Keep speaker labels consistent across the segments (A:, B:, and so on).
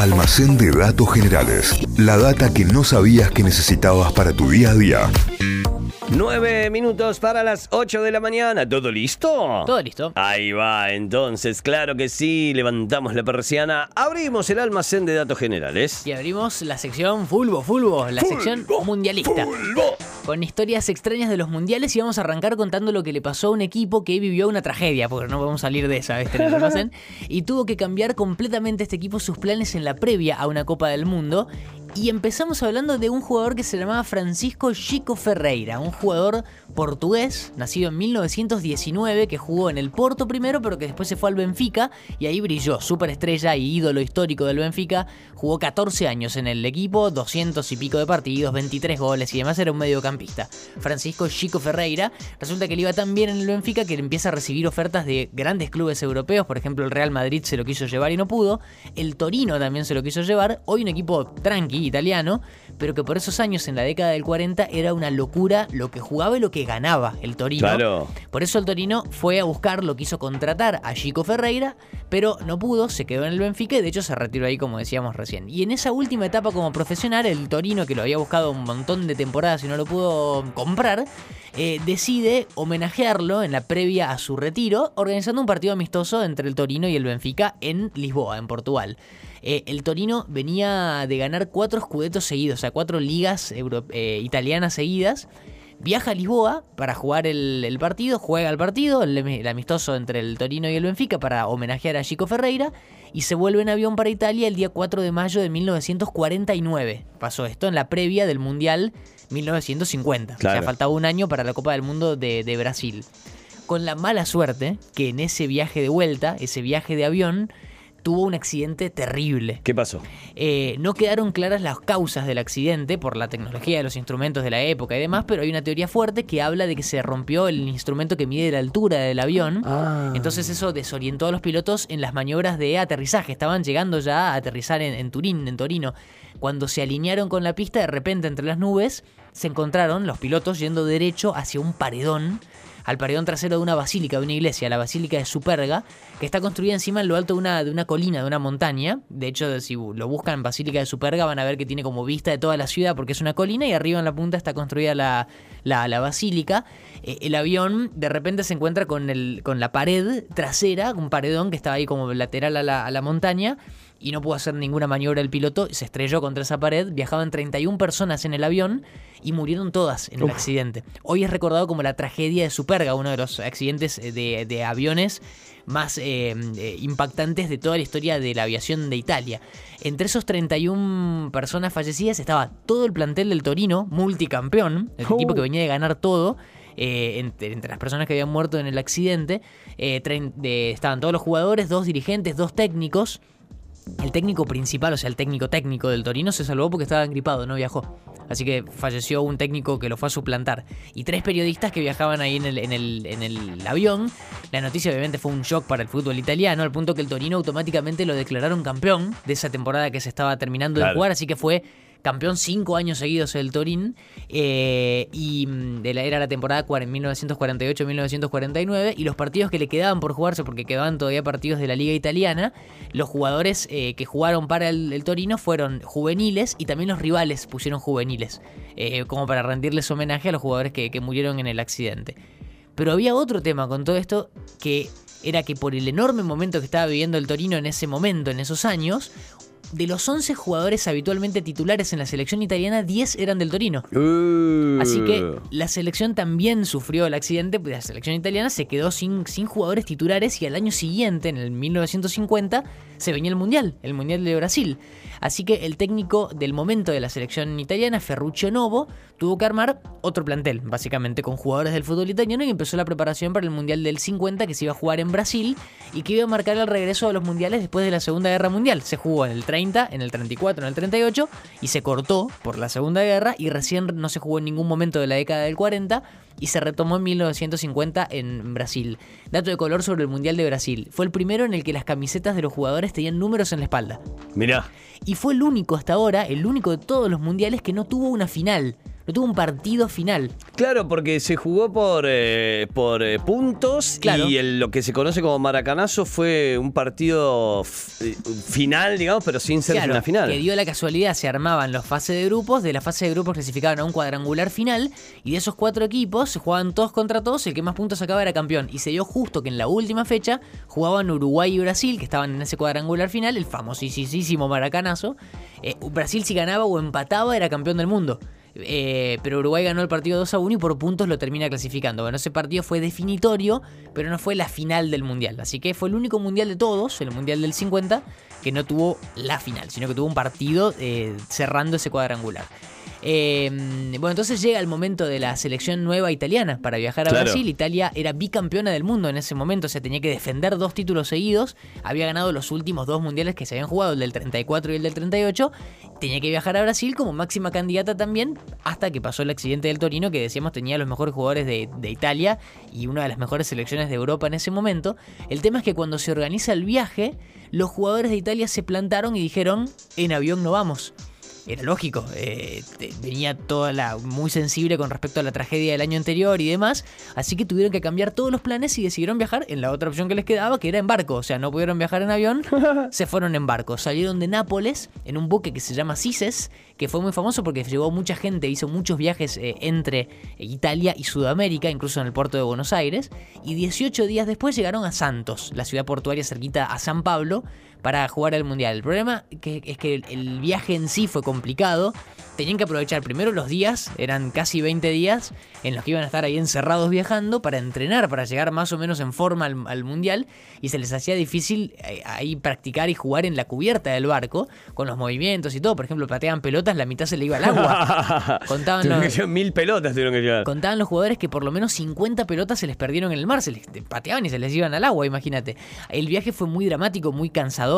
A: Almacén de datos generales. La data que no sabías que necesitabas para tu día a día.
B: Nueve minutos para las 8 de la mañana. ¿Todo listo?
C: Todo listo.
B: Ahí va, entonces, claro que sí. Levantamos la persiana, abrimos el almacén de datos generales.
C: Y abrimos la sección Fulbo, Fulbo, la sección mundialista.
B: Fulbo.
C: Con historias extrañas de los mundiales y vamos a arrancar contando lo que le pasó a un equipo que vivió una tragedia, porque no podemos salir de esa, ¿viste? Almacén. Y tuvo que cambiar completamente este equipo sus planes en la previa a una Copa del Mundo. Y empezamos hablando de un jugador que se llamaba Francisco Chico Ferreira, un jugador portugués, nacido en 1919, que jugó en el Porto primero, pero que después se fue al Benfica y ahí brilló, superestrella y ídolo histórico del Benfica. Jugó 14 años en el equipo, 200 y pico de partidos, 23 goles y demás, era un mediocampista. Francisco Chico Ferreira, resulta que le iba tan bien en el Benfica que empieza a recibir ofertas de grandes clubes europeos, por ejemplo el Real Madrid se lo quiso llevar y no pudo, el Torino también se lo quiso llevar, hoy un equipo tranqui, italiano, pero que por esos años, en la década del 40, era una locura lo que jugaba y lo que ganaba el Torino.
B: Claro.
C: Por eso el Torino fue a buscarlo, quiso contratar a Chico Ferreira, pero no pudo, se quedó en el Benfica y de hecho se retiró ahí como decíamos recién. Y en esa última etapa como profesional, el Torino, que lo había buscado un montón de temporadas y no lo pudo comprar, eh, decide homenajearlo en la previa a su retiro, organizando un partido amistoso entre el Torino y el Benfica en Lisboa, en Portugal. Eh, el Torino venía de ganar cuatro escudetos seguidos, o sea, cuatro ligas eh, italianas seguidas. Viaja a Lisboa para jugar el, el partido, juega el partido, el, el amistoso entre el Torino y el Benfica para homenajear a Chico Ferreira y se vuelve en avión para Italia el día 4 de mayo de 1949. Pasó esto en la previa del Mundial 1950. O
B: Claro.
C: sea, faltaba un año para la Copa del Mundo de, de Brasil. Con la mala suerte que en ese viaje de vuelta, ese viaje de avión, tuvo un accidente terrible.
B: ¿Qué pasó?
C: Eh, no quedaron claras las causas del accidente por la tecnología de los instrumentos de la época y demás, pero hay una teoría fuerte que habla de que se rompió el instrumento que mide la altura del avión. Entonces eso desorientó a los pilotos en las maniobras de aterrizaje. Estaban llegando ya a aterrizar en, en Turín, en Torino. Cuando se alinearon con la pista, de repente entre las nubes se encontraron los pilotos yendo derecho hacia un paredón al paredón trasero de una basílica, de una iglesia, la Basílica de Superga, que está construida encima en lo alto de una, de una colina, de una montaña. De hecho, si lo buscan Basílica de Superga, van a ver que tiene como vista de toda la ciudad porque es una colina y arriba en la punta está construida la, la, la basílica. Eh, el avión de repente se encuentra con, el, con la pared trasera, un paredón que estaba ahí como lateral a la, a la montaña y no pudo hacer ninguna maniobra el piloto, se estrelló contra esa pared, viajaban 31 personas en el avión y murieron todas en el accidente. Hoy es recordado como la tragedia de Superga, uno de los accidentes eh, de, de aviones más eh, eh, impactantes de toda la historia de la aviación de Italia. Entre esos 31 personas fallecidas estaba todo el plantel del Torino, multicampeón, el equipo que venía de ganar todo. eh, entre, entre las personas que habían muerto en el accidente, eh, estaban todos los jugadores, dos dirigentes, dos técnicos. El técnico principal, o sea, el técnico técnico del Torino se salvó porque estaba gripado, no viajó. Así que falleció un técnico que lo fue a suplantar. Y tres periodistas que viajaban ahí en el, en el, en el avión. La noticia obviamente fue un shock para el fútbol italiano, al punto que el Torino automáticamente lo declararon campeón de esa temporada que se estaba terminando de jugar. Así que fue campeón cinco años seguidos el Torín. eh, y mm, de la, era la temporada cuar- 1948-1949. Y los partidos que le quedaban por jugarse, porque quedaban todavía partidos de la liga italiana, los jugadores eh, que jugaron para el, el Torino fueron juveniles y también los rivales pusieron juveniles, eh, como para rendirles homenaje a los jugadores que, que murieron en el accidente. Pero había otro tema con todo esto que era que por el enorme momento que estaba viviendo el Torino en ese momento, en esos años, de los 11 jugadores habitualmente titulares en la selección italiana, 10 eran del Torino. Así que la selección también sufrió el accidente, pues la selección italiana se quedó sin, sin jugadores titulares y al año siguiente, en el 1950, se venía el Mundial, el Mundial de Brasil. Así que el técnico del momento de la selección italiana, Ferruccio Novo, tuvo que armar otro plantel, básicamente con jugadores del fútbol italiano y empezó la preparación para el Mundial del 50 que se iba a jugar en Brasil y que iba a marcar el regreso de los mundiales después de la Segunda Guerra Mundial. Se jugó en el 30, en el 34, en el 38 y se cortó por la Segunda Guerra y recién no se jugó en ningún momento de la década del 40 y se retomó en 1950 en Brasil. Dato de color sobre el Mundial de Brasil. Fue el primero en el que las camisetas de los jugadores tenían números en la espalda.
B: Mirá.
C: Y fue el único hasta ahora, el único de todos los mundiales que no tuvo una final. no tuvo un partido final.
B: Claro, porque se jugó por, eh, por eh, puntos
C: Claro.
B: y el- lo que se conoce como maracanazo fue un partido eh, final, digamos, pero sin ser
C: Claro,
B: una final.
C: que dio la casualidad, se armaban las fases de grupos, de la fase de grupos clasificaban a un cuadrangular final, y de esos cuatro equipos se jugaban todos contra todos, el que más puntos sacaba era campeón. Y se dio justo que en la última fecha jugaban Uruguay y Brasil, que estaban en ese cuadrangular final, el famosísimo maracanazo. Eh, Brasil si ganaba o empataba era campeón del mundo. Eh, pero Uruguay ganó el partido 2 a 1 y por puntos lo termina clasificando. Bueno, ese partido fue definitorio, pero no fue la final del mundial. Así que fue el único mundial de todos, el mundial del 50, que no tuvo la final, sino que tuvo un partido eh, cerrando ese cuadrangular. Eh, bueno, entonces llega el momento de la selección nueva italiana para viajar a
B: Claro.
C: Brasil. Italia era bicampeona del mundo en ese momento, o sea, tenía que defender dos títulos seguidos. Había ganado los últimos dos mundiales que se habían jugado, el del 34 y el del 38. Tenía que viajar a Brasil como máxima candidata también, hasta que pasó el accidente del Torino, que decíamos tenía los mejores jugadores de, de Italia y una de las mejores selecciones de Europa en ese momento. El tema es que cuando se organiza el viaje, los jugadores de Italia se plantaron y dijeron, en avión no vamos. Era lógico, eh, venía toda la muy sensible con respecto a la tragedia del año anterior y demás, así que tuvieron que cambiar todos los planes y decidieron viajar en la otra opción que les quedaba, que era en barco, o sea, no pudieron viajar en avión, se fueron en barco, salieron de Nápoles en un buque que se llama Cises, que fue muy famoso porque llevó mucha gente, hizo muchos viajes eh, entre Italia y Sudamérica, incluso en el puerto de Buenos Aires, y 18 días después llegaron a Santos, la ciudad portuaria cerquita a San Pablo, para jugar el mundial. El problema que- es que el- viaje en sí fue complicado. Tenían que aprovechar primero los días, eran casi 20 días en los que iban a estar ahí encerrados viajando para entrenar, para llegar más o menos en forma al, al mundial. Y se les hacía difícil eh, ahí practicar y jugar en la cubierta del barco, con los movimientos y todo. Por ejemplo, pateaban pelotas, la mitad se le iba al agua. Contaban los-
B: que mil pelotas tuvieron que llevar.
C: Contaban los jugadores que por lo menos 50 pelotas se les perdieron en el mar, se les pateaban y se les iban al agua, imagínate. El viaje fue muy dramático, muy cansador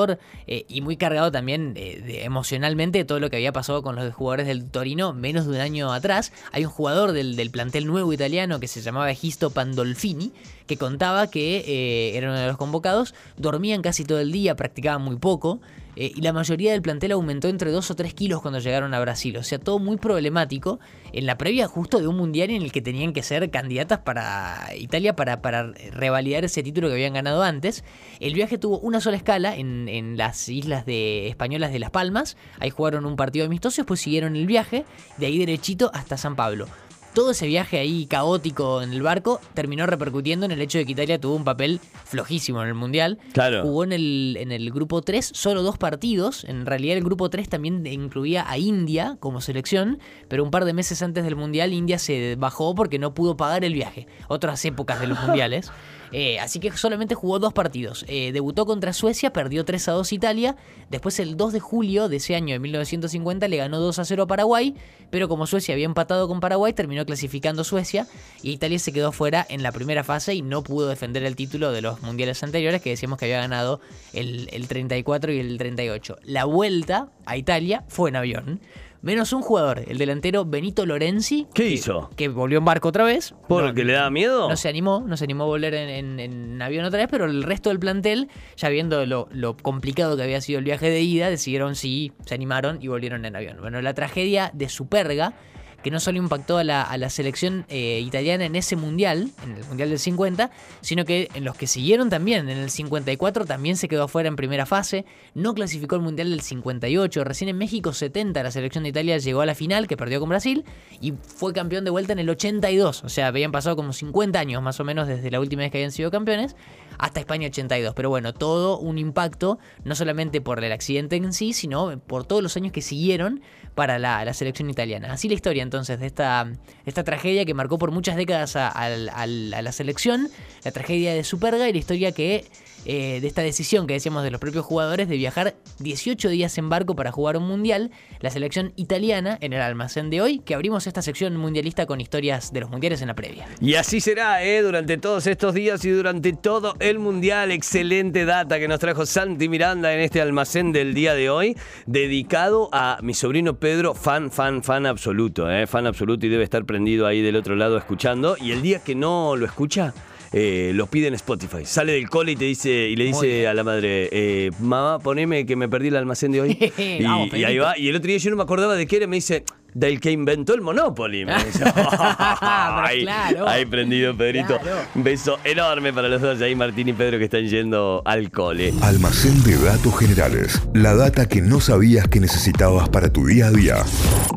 C: eh, y muy cargado también eh, emocionalmente de todo lo que había pasado con los jugadores del Torino menos de un año atrás. Hay un jugador del, del plantel nuevo italiano que se llamaba Egisto Pandolfini que contaba que eh, era uno de los convocados, dormían casi todo el día, practicaban muy poco. Eh, y la mayoría del plantel aumentó entre 2 o 3 kilos cuando llegaron a Brasil. O sea, todo muy problemático en la previa justo de un mundial en el que tenían que ser candidatas para Italia para, para revalidar ese título que habían ganado antes. El viaje tuvo una sola escala en, en las islas de españolas de Las Palmas. Ahí jugaron un partido amistoso, después siguieron el viaje, de ahí derechito hasta San Pablo. Todo ese viaje ahí caótico en el barco terminó repercutiendo en el hecho de que Italia tuvo un papel flojísimo en el Mundial.
B: Claro.
C: Jugó en el, en el grupo 3 solo dos partidos. En realidad el grupo 3 también incluía a India como selección, pero un par de meses antes del Mundial India se bajó porque no pudo pagar el viaje. Otras épocas de los Mundiales. Eh, así que solamente jugó dos partidos. Eh, debutó contra Suecia, perdió 3 a 2 Italia. Después el 2 de julio de ese año de 1950 le ganó 2 a 0 a Paraguay. Pero como Suecia había empatado con Paraguay, terminó clasificando Suecia. Y Italia se quedó fuera en la primera fase y no pudo defender el título de los mundiales anteriores que decíamos que había ganado el, el 34 y el 38. La vuelta a Italia fue en avión. Menos un jugador, el delantero Benito Lorenzi.
B: ¿Qué
C: que-
B: hizo?
C: Que volvió en barco otra vez.
B: ¿Porque
C: No-
B: le daba miedo?
C: no se animó, no se animó a volver en, en- en avión otra vez, pero el resto del plantel, ya viendo lo, lo complicado que había sido el viaje de ida, decidieron sí, se animaron y volvieron en avión. Bueno, la tragedia de Superga, que no solo impactó a la, a la selección eh, italiana en ese mundial, en el mundial del 50, sino que en los que siguieron también, en el 54 también se quedó afuera en primera fase, no clasificó el mundial del 58, recién en México 70 la selección de Italia llegó a la final, que perdió con Brasil, y fue campeón de vuelta en el 82, o sea, habían pasado como 50 años más o menos desde la última vez que habían sido campeones, hasta España 82, pero bueno, todo un impacto, no solamente por el accidente en sí, sino por todos los años que siguieron para la, la selección italiana. Así la historia entonces de esta, esta tragedia que marcó por muchas décadas a, la selección, la tragedia de Superga y la historia que eh, de esta decisión que decíamos de los propios jugadores de viajar 18 días en barco para jugar un mundial, la selección italiana en el almacén de hoy, que abrimos esta sección mundialista con historias de los mundiales en la previa.
B: Y así será, ¿eh? Durante todos estos días y durante todo el Mundial. Excelente data que nos trajo Santi Miranda en este almacén del día de hoy, dedicado a mi sobrino Pedro, fan, fan, fan absoluto, ¿eh? Fan absoluto y debe estar prendido ahí del otro lado escuchando. Y el día que no lo escucha... eh, lo pide en Spotify. Sale del cole y te dice y le dice a la madre, eh, mamá, poneme que me perdí el almacén de hoy. y,
C: Vamos,
B: y ahí va. Y el otro día yo no me acordaba de qué era. Me dice, del que inventó el Monopoly. Me dice. ahí,
C: claro.
B: ahí prendido, Pedrito.
C: Claro.
B: Un beso enorme para los dos ahí, Martín y Pedro, que están yendo al cole.
A: Almacén de datos generales. La data que no sabías que necesitabas para tu día a día.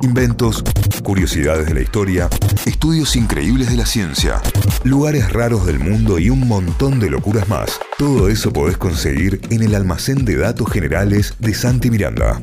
A: Inventos, curiosidades de la historia, estudios increíbles de la ciencia, lugares raros del mundo y un montón de locuras más. Todo eso podés conseguir en el Almacén de Datos Generales de Santi Miranda.